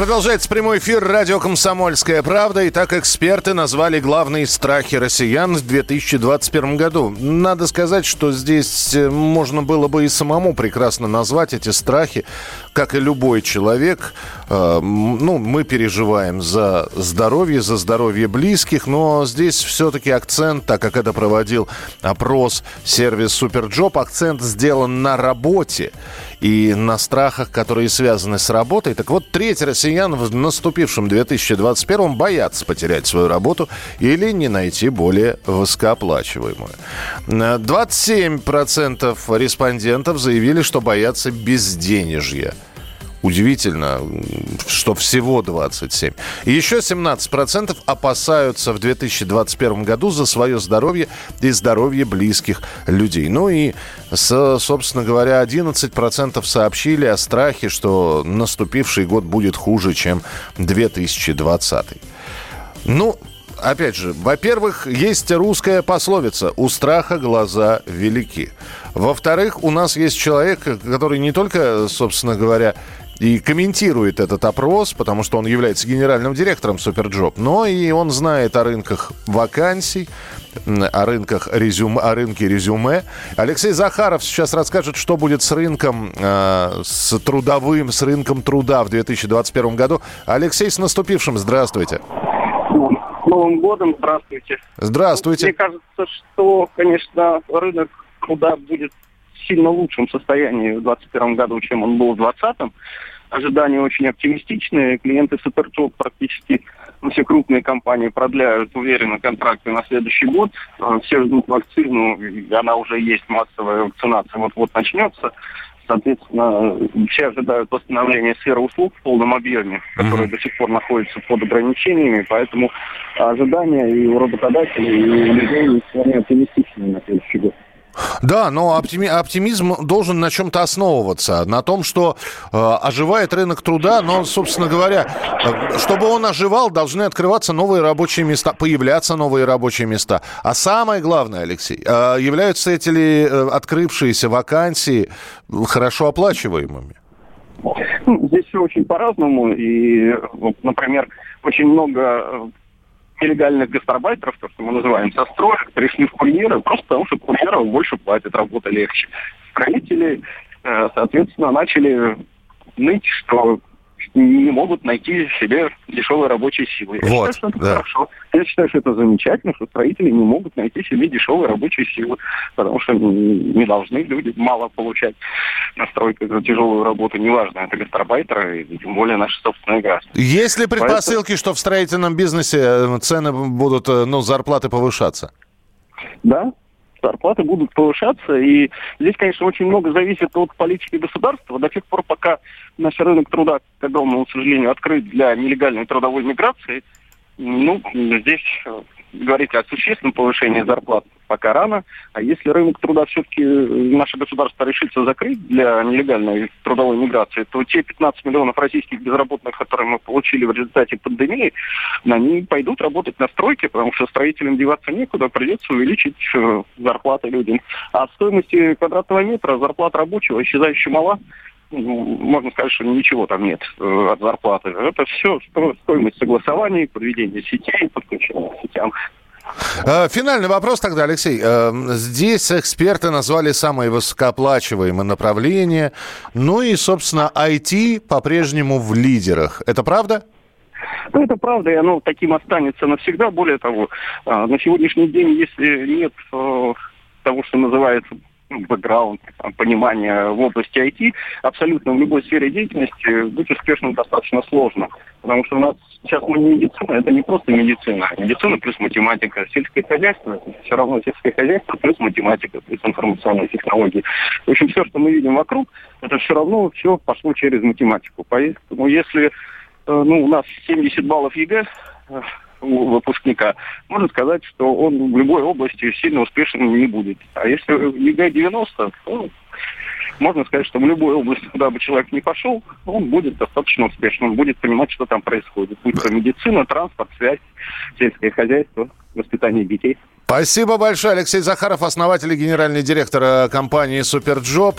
Продолжается прямой эфир радио «Комсомольская правда». И так эксперты назвали главные страхи россиян в 2021 году. Надо сказать, что здесь э, можно было бы и самому прекрасно назвать эти страхи, как и любой человек. Э, Ну, мы переживаем за здоровье, за здоровье близких, но здесь все-таки акцент, так как это проводил опрос сервис Superjob, акцент сделан на работе и на страхах, которые связаны с работой. Так вот, треть россиян в наступившем 2021 боятся потерять свою работу или не найти более высокооплачиваемую. Э, 27% респондентов заявили, что боятся безденежья. Удивительно, что всего 27. И еще 17% опасаются в 2021 году за свое здоровье и здоровье близких людей. Ну и, собственно говоря, 11% сообщили о страхе, что наступивший год будет хуже, чем 2020. Ну, опять же, во-первых, есть русская пословица «У страха глаза велики». Во-вторых, у нас есть человек, который не только, собственно говоря, и комментирует этот опрос, потому что он является генеральным директором Superjob, но и он знает о рынках вакансий, о рынках резюм, о рынке резюме. Алексей Захаров сейчас расскажет, что будет с рынком, э, с трудовым, с рынком труда в 2021 году. Алексей, с наступившим, здравствуйте. С Новым годом, здравствуйте. Здравствуйте. Мне кажется, что, конечно, рынок труда будет сильно лучшем состоянии в 2021 году, чем он был в 2020. Ожидания очень оптимистичные. Клиенты Superjob практически ну, все крупные компании продляют уверенно контракты на следующий год. Э, Все ждут вакцину, и она уже есть, массовая вакцинация вот-вот начнется. Соответственно, все ожидают восстановления сферы услуг в полном объеме, которые до сих пор находятся под ограничениями, поэтому ожидания и у работодателей, и у людей вполне оптимистичные на следующий год. Да, но оптими- оптимизм должен на чем-то основываться. На том, что э, оживает рынок труда, но, собственно говоря, э, чтобы он оживал, должны открываться новые рабочие места, появляться новые рабочие места. А самое главное, Алексей, э, являются эти ли э, открывшиеся вакансии хорошо оплачиваемыми? Здесь все очень по-разному. И, например, очень много э, нелегальных гастарбайтеров, то, что мы называем со строек, пришли в курьеры просто потому, что курьеров больше платят, работа легче. Строители, э, соответственно, начали ныть, что не могут найти себе дешевой рабочей силы. Я Вот, считаю, что это да. хорошо. Я считаю, что это замечательно, что строители не могут найти себе дешевой рабочей силы, потому что не должны люди мало получать на стройках за тяжелую работу, неважно, это гастарбайтеры, и тем более наши собственные граждане. Есть ли предпосылки, что в строительном бизнесе э, цены будут, э, ну, зарплаты повышаться? Да, зарплаты будут повышаться, и здесь, конечно, очень много зависит от политики государства. До тех пор, пока наш рынок труда, к огромному сожалению, открыт для нелегальной трудовой миграции, ну, здесь э, говорить о существенном повышении зарплат пока рано. А если рынок труда все-таки наше государство решится закрыть для нелегальной трудовой миграции, то те 15 миллионов российских безработных, которые мы получили в результате пандемии, они пойдут работать на стройке, потому что строителям деваться некуда, придется увеличить э, зарплаты людям. А стоимости квадратного метра зарплата рабочего исчезающе мала. Ну, Можно сказать, что ничего там нет э, от зарплаты. Это все стоимость согласований, подведения сетей, подключения к сетям. Э, Финальный вопрос тогда, Алексей. Э, Здесь эксперты назвали самые высокооплачиваемые направления. Ну и, собственно, IT по-прежнему в лидерах. Это правда? Ну, это правда, и оно таким останется навсегда. Более того, на сегодняшний день, если нет того, что называется бэкграунд, там, понимания в области IT, абсолютно в любой сфере деятельности быть успешным достаточно сложно. Потому что у нас сейчас мы не медицина, это не просто медицина. Медицина плюс математика. Сельское хозяйство, все равно сельское хозяйство плюс математика, плюс информационные технологии. В общем, все, что мы видим вокруг, это все равно все пошло через математику. Поэтому если э, ну, у нас 70 баллов ЕГЭ, э, выпускника, можно сказать, что он в любой области сильно успешным не будет. А если ЕГЭ 90, то можно сказать, что в любой области, куда бы человек не пошел, он будет достаточно успешным, он будет понимать, что там происходит. Будь то медицина, транспорт, связь, сельское хозяйство, воспитание детей. Спасибо большое. Алексей Захаров, основатель и генеральный директор э, компании «Superjob».